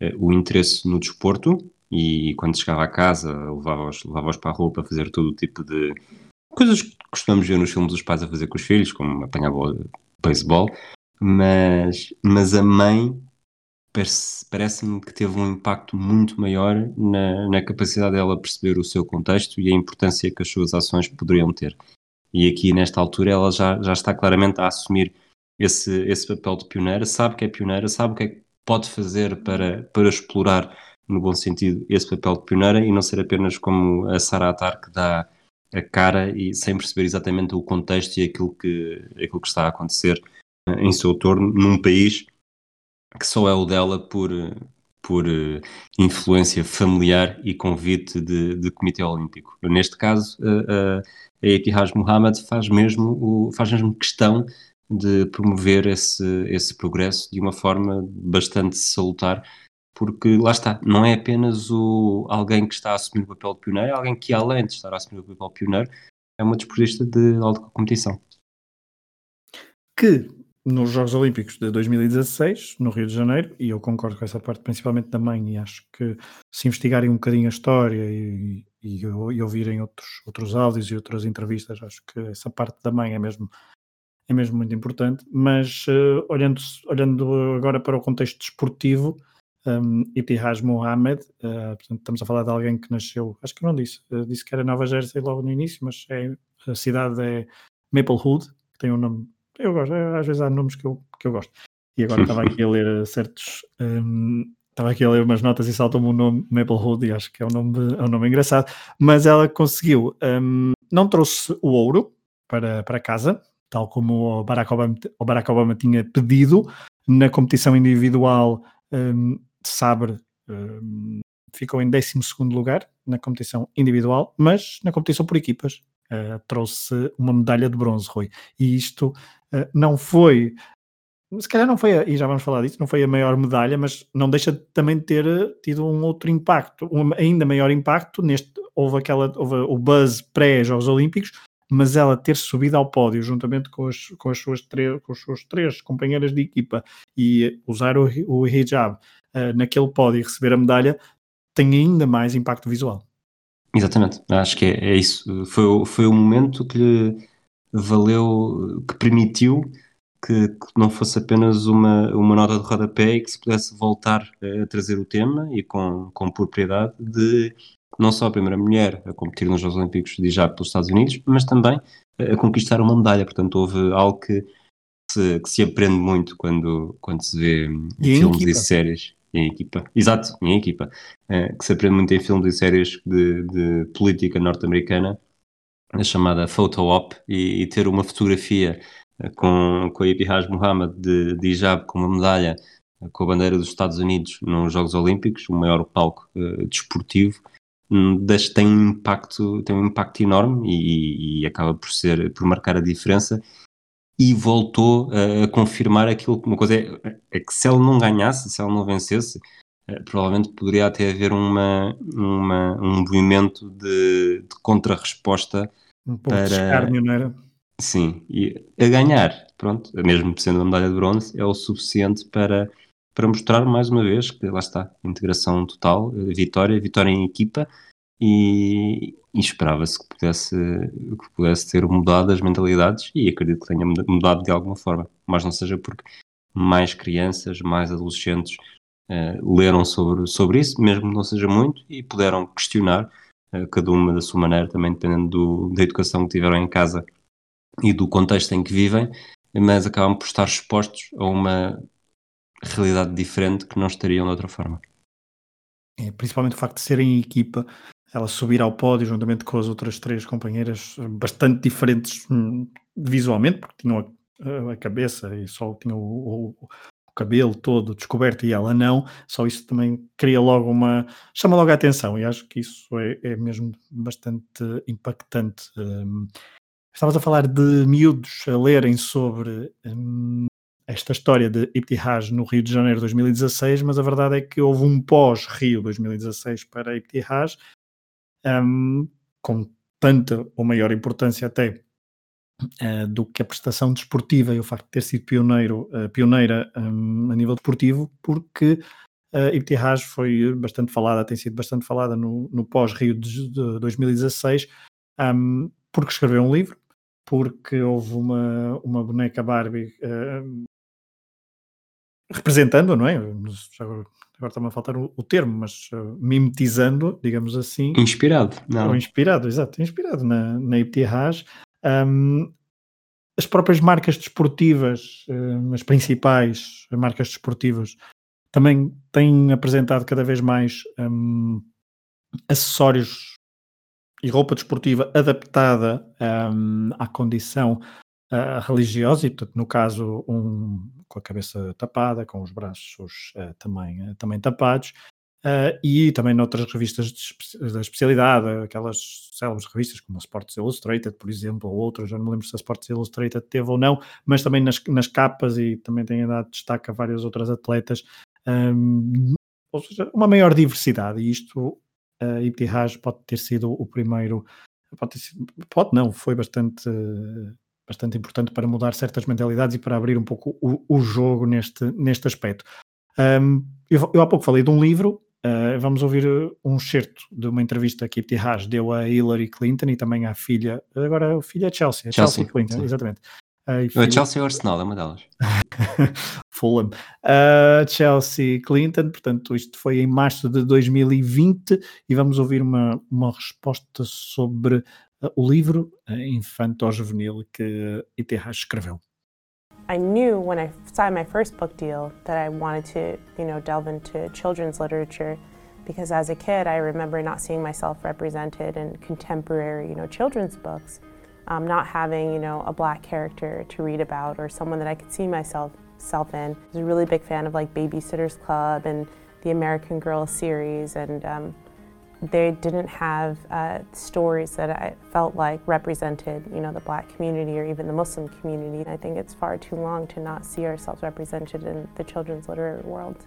uh, o interesse no desporto e quando chegava a casa levava-os levava para a rua para fazer todo o tipo de coisas que costumamos ver nos filmes dos pais a fazer com os filhos, como apanhar beisebol, mas, mas a mãe parece-me que teve um impacto muito maior na, na, capacidade dela perceber o seu contexto e a importância que as suas ações poderiam ter. E aqui, nesta altura, ela já, já está claramente a assumir esse, esse papel de pioneira, sabe que é pioneira, sabe o que é que pode fazer para, para explorar, no bom sentido, esse papel de pioneira e não ser apenas como a Sara Atar que dá a cara e sem perceber exatamente o contexto e aquilo que, aquilo que está a acontecer em seu torno, num país que só é o dela por, por uh, influência familiar e convite de, de Comitê Olímpico. Neste caso, uh, uh, a Etihad Mohamed faz mesmo, o, faz mesmo questão de promover esse, esse progresso de uma forma bastante salutar, porque lá está, não é apenas o, alguém que está a assumir o papel de pioneiro, é alguém que além de estar a assumir o papel de pioneiro, é uma desportista de alta competição. Que nos Jogos Olímpicos de 2016, no Rio de Janeiro, e eu concordo com essa parte principalmente da mãe, e acho que se investigarem um bocadinho a história e, e, e, ouvirem outros, outros áudios e outras entrevistas, acho que essa parte da mãe é mesmo, é mesmo muito importante, mas uh, olhando, olhando agora para o contexto desportivo, um, Itihaj Mohamed, uh, portanto, estamos a falar de alguém que nasceu, acho que não disse, uh, disse que era Nova Jersey logo no início, mas é, a cidade é Maplewood, que tem um nome eu gosto, às vezes há nomes que eu, que eu gosto. E agora estava aqui a ler certos. Um, estava aqui a ler umas notas e saltou-me o nome Maplewood e acho que é um nome, é um nome engraçado. Mas ela conseguiu, um, não trouxe o ouro para, para casa, tal como o Barack Obama, o Barack Obama tinha pedido. Na competição individual, um, Sabre um, ficou em 12 lugar na competição individual, mas na competição por equipas uh, trouxe uma medalha de bronze, Rui. E isto uh, não foi, se calhar não foi, e já vamos falar disso, não foi a maior medalha, mas não deixa de também ter eh, tido um outro impacto, um ainda maior impacto. Neste, houve, aquela, houve o buzz pré-Jogos Olímpicos, mas ela ter subido ao pódio juntamente com as, com as, suas, três, com as suas três companheiras de equipa e usar o, o hijab uh, naquele pódio e receber a medalha tem ainda mais impacto visual. Exatamente, acho que é, é isso. Foi, foi o momento que lhe valeu, que permitiu que, que não fosse apenas uma, uma nota de rodapé e que se pudesse voltar a trazer o tema e com, com propriedade de não só a primeira mulher a competir nos Jogos Olímpicos de hijab pelos Estados Unidos, mas também a conquistar uma medalha. Portanto, houve algo que se, que se aprende muito quando, quando se vê E filmes e séries em equipa. Exato, em equipa. Eh, que se aprende muito em filmes e séries de, de política norte-americana, a chamada photo op, e, e ter uma fotografia com, com a Ibihaj Muhammad de, de hijab com uma medalha eh, com a bandeira dos Estados Unidos nos Jogos Olímpicos, o maior palco eh, desportivo, hum, deixa- tem um impacto tem um impacto enorme e, e acaba por ser por marcar a diferença e voltou a, a confirmar aquilo que uma coisa é, é que se ela não ganhasse, se ela não vencesse, eh, provavelmente poderia até haver uma, uma- um movimento de, de contra-resposta Um pouco de para escárnio, não era? Sim, e a ganhar, pronto, mesmo sendo uma medalha de bronze, é o suficiente para, para mostrar mais uma vez que lá está, integração total, eh, vitória, vitória em equipa e, e esperava-se que pudesse, que pudesse ter mudado as mentalidades e acredito que tenha muda- mudado de alguma forma, mas não seja porque mais crianças, mais adolescentes eh, leram sobre, sobre isso, mesmo que não seja muito, e puderam questionar, eh, cada uma da sua maneira, também dependendo do- da educação que tiveram em casa e do contexto em que vivem, mas acabam por estar expostos a uma realidade diferente que não estariam de outra forma. É, principalmente o facto de serem em equipa, ela subir ao pódio juntamente com as outras três companheiras bastante diferentes hum, visualmente, porque tinham a, a cabeça e só tinham o, o- o cabelo todo descoberto e ela não, só isso também cria logo uma. chama logo a atenção e acho que isso é, é mesmo bastante impactante. Hum, Estavas a falar de miúdos a lerem sobre hum, esta história de Ibtihaj no Rio de Janeiro de 2016, mas a verdade é que houve um pós-Rio 2016 para Ibtihaj, hum, com tanta ou maior importância até eh, do que a prestação desportiva e o facto de ter sido pioneiro, eh, pioneira hum, a nível desportivo, porque uh, foi bastante falada, tem sido bastante falada no, no pós-Rio de, de 2016, um, porque escreveu um livro, porque houve uma, uma boneca Barbie uh, representando, não é? Agora, agora está-me a faltar o, o termo, mas uh, mimetizando, digamos assim. Inspirado, não? Ou inspirado, exato, inspirado na, na Ibtihaj. Um, as próprias marcas desportivas, um, as principais marcas desportivas, também têm apresentado cada vez mais um, acessórios e roupa desportiva adaptada um, à condição uh, religiosa, e portanto, no caso, um, com a cabeça tapada, com os braços uh, também, uh, também tapados, e também noutras revistas da especialidade, aquelas célebres revistas como a Sports Illustrated, por exemplo, ou outras, já não me lembro se a Sports Illustrated teve ou não, mas também nas, nas capas e também tem dado destaque a várias outras atletas, um, ou seja, uma maior diversidade, e isto a Ibtihaj pode ter sido o primeiro, pode, sido, pode não, foi bastante, bastante importante para mudar certas mentalidades e para abrir um pouco o, o jogo neste, neste aspecto. Um, eu, eu, há pouco falei de um livro, uh, vamos ouvir um excerto de uma entrevista que Ibtihaj deu a Hillary Clinton e também à filha, agora a filha é Chelsea, a Chelsea, Chelsea Clinton, sim. exatamente. A filha... Chelsea ou Arsenal, é uma delas. Fulham. Uh, Chelsea Clinton, portanto, isto foi em março de 2020 e vamos ouvir uma, uma resposta sobre uh, o livro uh, Infanto Juvenil que Ibtihaj escreveu. I knew when I signed my first book deal that I wanted to, you know, delve into children's literature because as a kid I remember not seeing myself represented in contemporary, you know, children's books. Um, not having, you know, a black character to read about or someone that I could see myself self in. I was a really big fan of like Babysitter's Club and the American Girl series, and um, they didn't have uh, stories that I felt like represented, you know, the black community or even the Muslim community. I think it's far too long to not see ourselves represented in the children's literary world.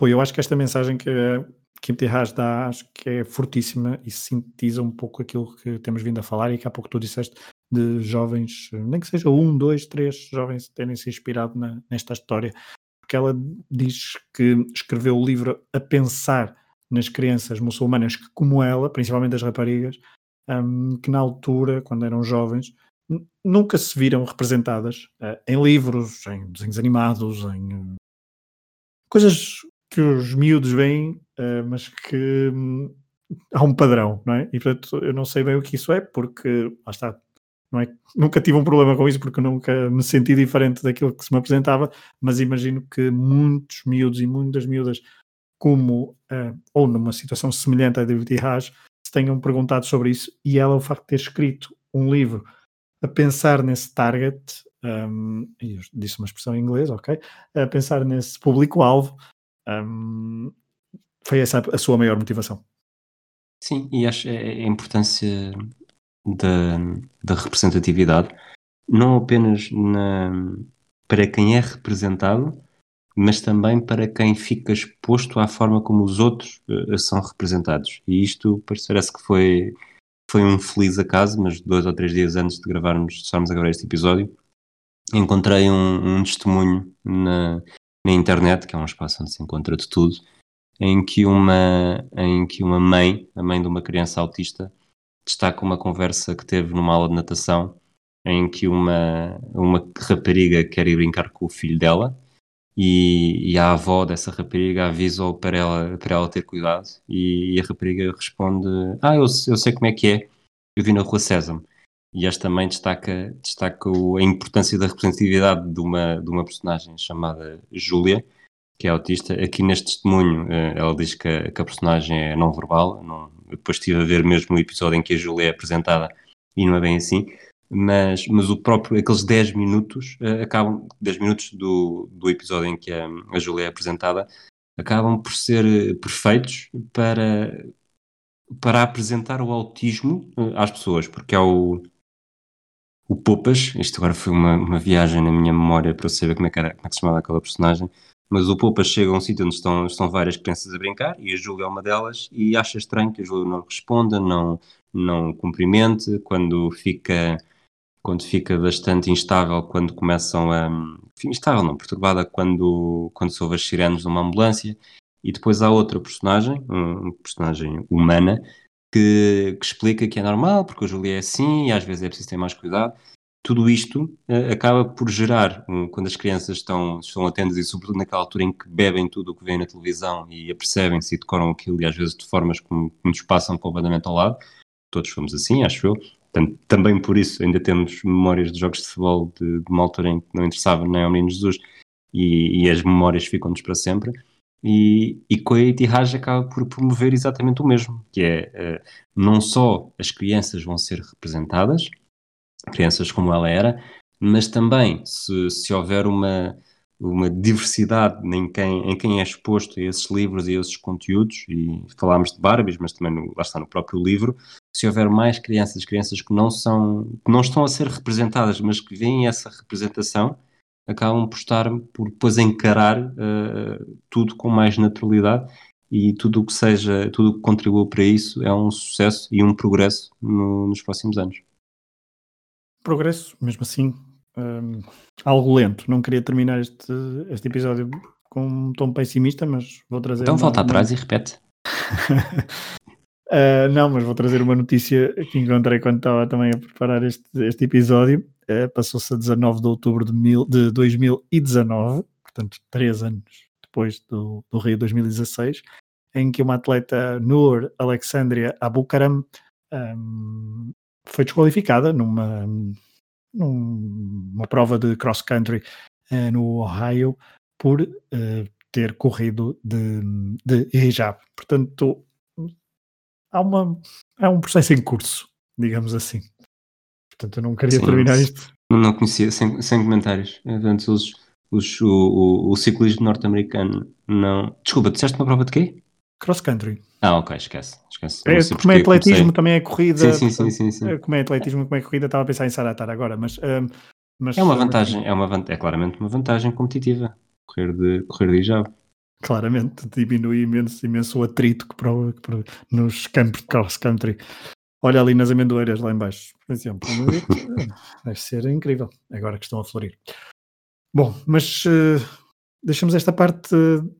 Rui, eu acho que esta mensagem que que Ibtihaj dá, acho que é fortíssima e sintetiza um pouco aquilo que temos vindo a falar e que há pouco tu disseste de jovens, nem que seja um, dois, três jovens terem se inspirado na, nesta história, porque ela diz que escreveu o livro a pensar nas crianças muçulmanas que, como ela, principalmente as raparigas, um, que na altura, quando eram jovens, nunca se viram representadas uh, em livros, em desenhos animados, em uh, coisas que os miúdos veem, uh, mas que um, há um padrão, não é? E portanto eu não sei bem o que isso é, porque lá está, não é? Nunca tive um problema com isso porque nunca me senti diferente daquilo que se me apresentava, mas imagino que muitos miúdos e muitas miúdas, como ou numa situação semelhante à David Raj, se tenham perguntado sobre isso e ela, o facto de ter escrito um livro a pensar nesse target, um, eu disse uma expressão em inglês, ok? A pensar nesse público-alvo, um, foi essa a sua maior motivação. Sim, e acho a importância da, da representatividade, não apenas na, para quem é representado, mas também para quem fica exposto à forma como os outros uh, são representados. E isto parece que foi, foi um feliz acaso, mas dois ou três dias antes de gravarmos, estarmos a gravar este episódio, encontrei um, um testemunho na, na internet, que é um espaço onde se encontra de tudo, em que uma, em que uma mãe, a mãe de uma criança autista, destaca uma conversa que teve numa aula de natação em que uma, uma rapariga quer ir brincar com o filho dela e, e a avó dessa rapariga avisa-o para ela, para ela ter cuidado e, e, a rapariga responde ah, eu, eu sei como é que é, eu vi na rua Sésamo. E esta mãe destaca, destaca a importância da representatividade de uma, de uma personagem chamada Júlia, que é autista. Aqui neste testemunho eh, ela diz que a, que a personagem é não verbal, não, depois estive a ver mesmo o episódio em que a Júlia é apresentada e não é bem assim, mas, mas o próprio, aqueles 10 minutos uh, acabam, 10 minutos do, do episódio em que a, a Júlia é apresentada, acabam por ser eh, perfeitos para, para apresentar o autismo às pessoas, porque há o, o Popas, isto agora foi uma, uma viagem na minha memória para eu saber como é que, era, como é que se chamava aquela personagem, mas o Popas chega a um sítio onde estão, estão várias crianças a brincar e a Júlia é uma delas e acha estranho que a Júlia não responda, não, não cumprimente, quando fica quando fica bastante instável quando começam a. Enfim, instável não, perturbada quando, quando se ouve as sirenes numa ambulância. E depois há outra personagem, um personagem humana, que, que, explica que é normal, porque a Júlia é assim e às vezes é preciso ter mais cuidado. Tudo isto uh, acaba por gerar, quando as crianças estão, estão atentas e, sobretudo, naquela altura em que bebem tudo o que vem na televisão e apercebem-se e decoram aquilo, e às vezes de formas que nos passam completamente ao lado. Todos fomos assim, acho eu. Portanto, também por isso ainda temos memórias de jogos de futebol de, de uma altura em que não interessava nem ao menino Jesus e, e as memórias ficam-nos para sempre. E, e com a Etihad acaba por promover exatamente o mesmo, que é uh, não só as crianças vão ser representadas, crianças como ela era, mas também se, se houver uma, uma diversidade em quem, em quem é exposto a esses livros e a esses conteúdos, e falámos de Barbies, mas também no, lá está no próprio livro, se houver mais crianças, crianças que não são, que não estão a ser representadas, mas que veem essa representação, acabam por estar, por depois encarar uh, tudo com mais naturalidade e tudo o que seja, tudo o que contribua para isso é um sucesso e um progresso no, nos próximos anos. Progresso, mesmo assim, um, algo lento. Não queria terminar este, este episódio com um tom pessimista, mas vou trazer. Então uma, volta atrás e repete. Uh, não, mas vou trazer uma notícia que encontrei quando estava também a preparar este, este episódio. Uh, Passou-se a 19 de outubro de, mil, de 2019, portanto, três anos depois do, do Rio 2016, em que uma atleta Nur Alexandria Abukaram um, foi desqualificada numa, numa prova de cross-country uh, no Ohio por ter corrido de, de hijab. Portanto, há, uma, há um processo em curso, digamos assim. Portanto, eu não queria Sim, terminar isto. Não conhecia, sem, sem comentários. Antes, os, os, o, o, o ciclismo norte-americano não. Desculpa, disseste uma prova de quê? Cross country. Ah, ok, esquece. esquece. É, como é atletismo, comecei... também é corrida. Sim, sim, sim, sim, sim. Como é atletismo, como é corrida, estava a pensar em Saratar agora, mas. Um, mas é uma vantagem, é, uma, é claramente uma vantagem competitiva correr de, correr de Ijab. Claramente, diminui imenso, imenso o atrito que, nos campos de cross-country. Olha ali nas amendoeiras lá embaixo, por exemplo. Deve ser incrível, agora que estão a florir. Bom, mas uh, deixamos esta parte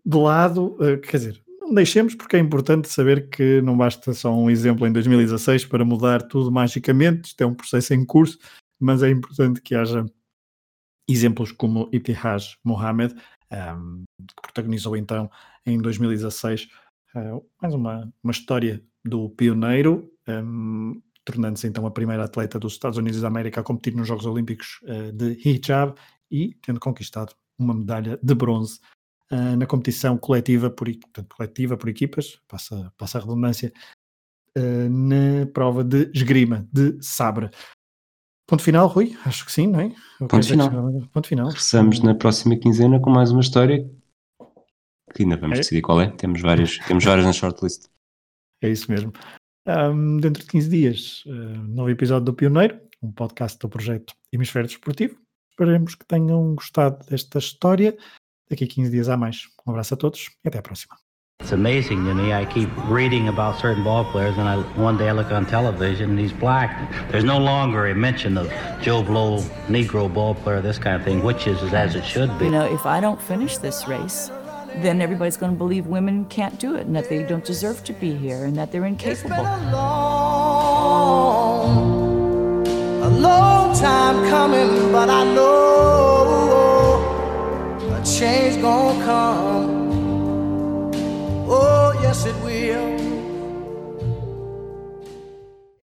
de lado, uh, quer dizer, deixemos porque é importante saber que não basta só um exemplo em 2016 para mudar tudo magicamente, isto é um processo em curso mas é importante que haja exemplos como Ibtihaj Mohamed, um, que protagonizou então em 2016 uh, mais uma, uma história do pioneiro, um, tornando-se então a primeira atleta dos Estados Unidos da América a competir nos Jogos Olímpicos uh, de hijab e tendo conquistado uma medalha de bronze uh, na competição coletiva por, portanto, coletiva por equipas, passa, passa a redundância, uh, na prova de esgrima de sabre. Ponto final, Rui? Acho que sim, não é? Ponto final. Ponto final. Regressamos na próxima quinzena com mais uma história que ainda vamos é. decidir qual é. Temos várias, temos várias na shortlist. É isso mesmo. Um, dentro de 15 dias, uh, novo episódio do Pioneiro, um podcast do projeto Hemisfério Desportivo. Esperemos que tenham gostado desta história. Daqui a 15 dias há mais. Um abraço a todos e até a próxima. It's amazing to me. I keep reading about certain ball players, and I, one day I look on television and he's black. There's no longer a mention of Joe Blow, Negro ball player, this kind of thing, which is as it should be. You know, if I don't finish this race, then everybody's going to believe women can't do it and that they don't deserve to be here and that they're incapable. It's been a long, a long time coming, but I know a change gonna come. Oh, yes, it will.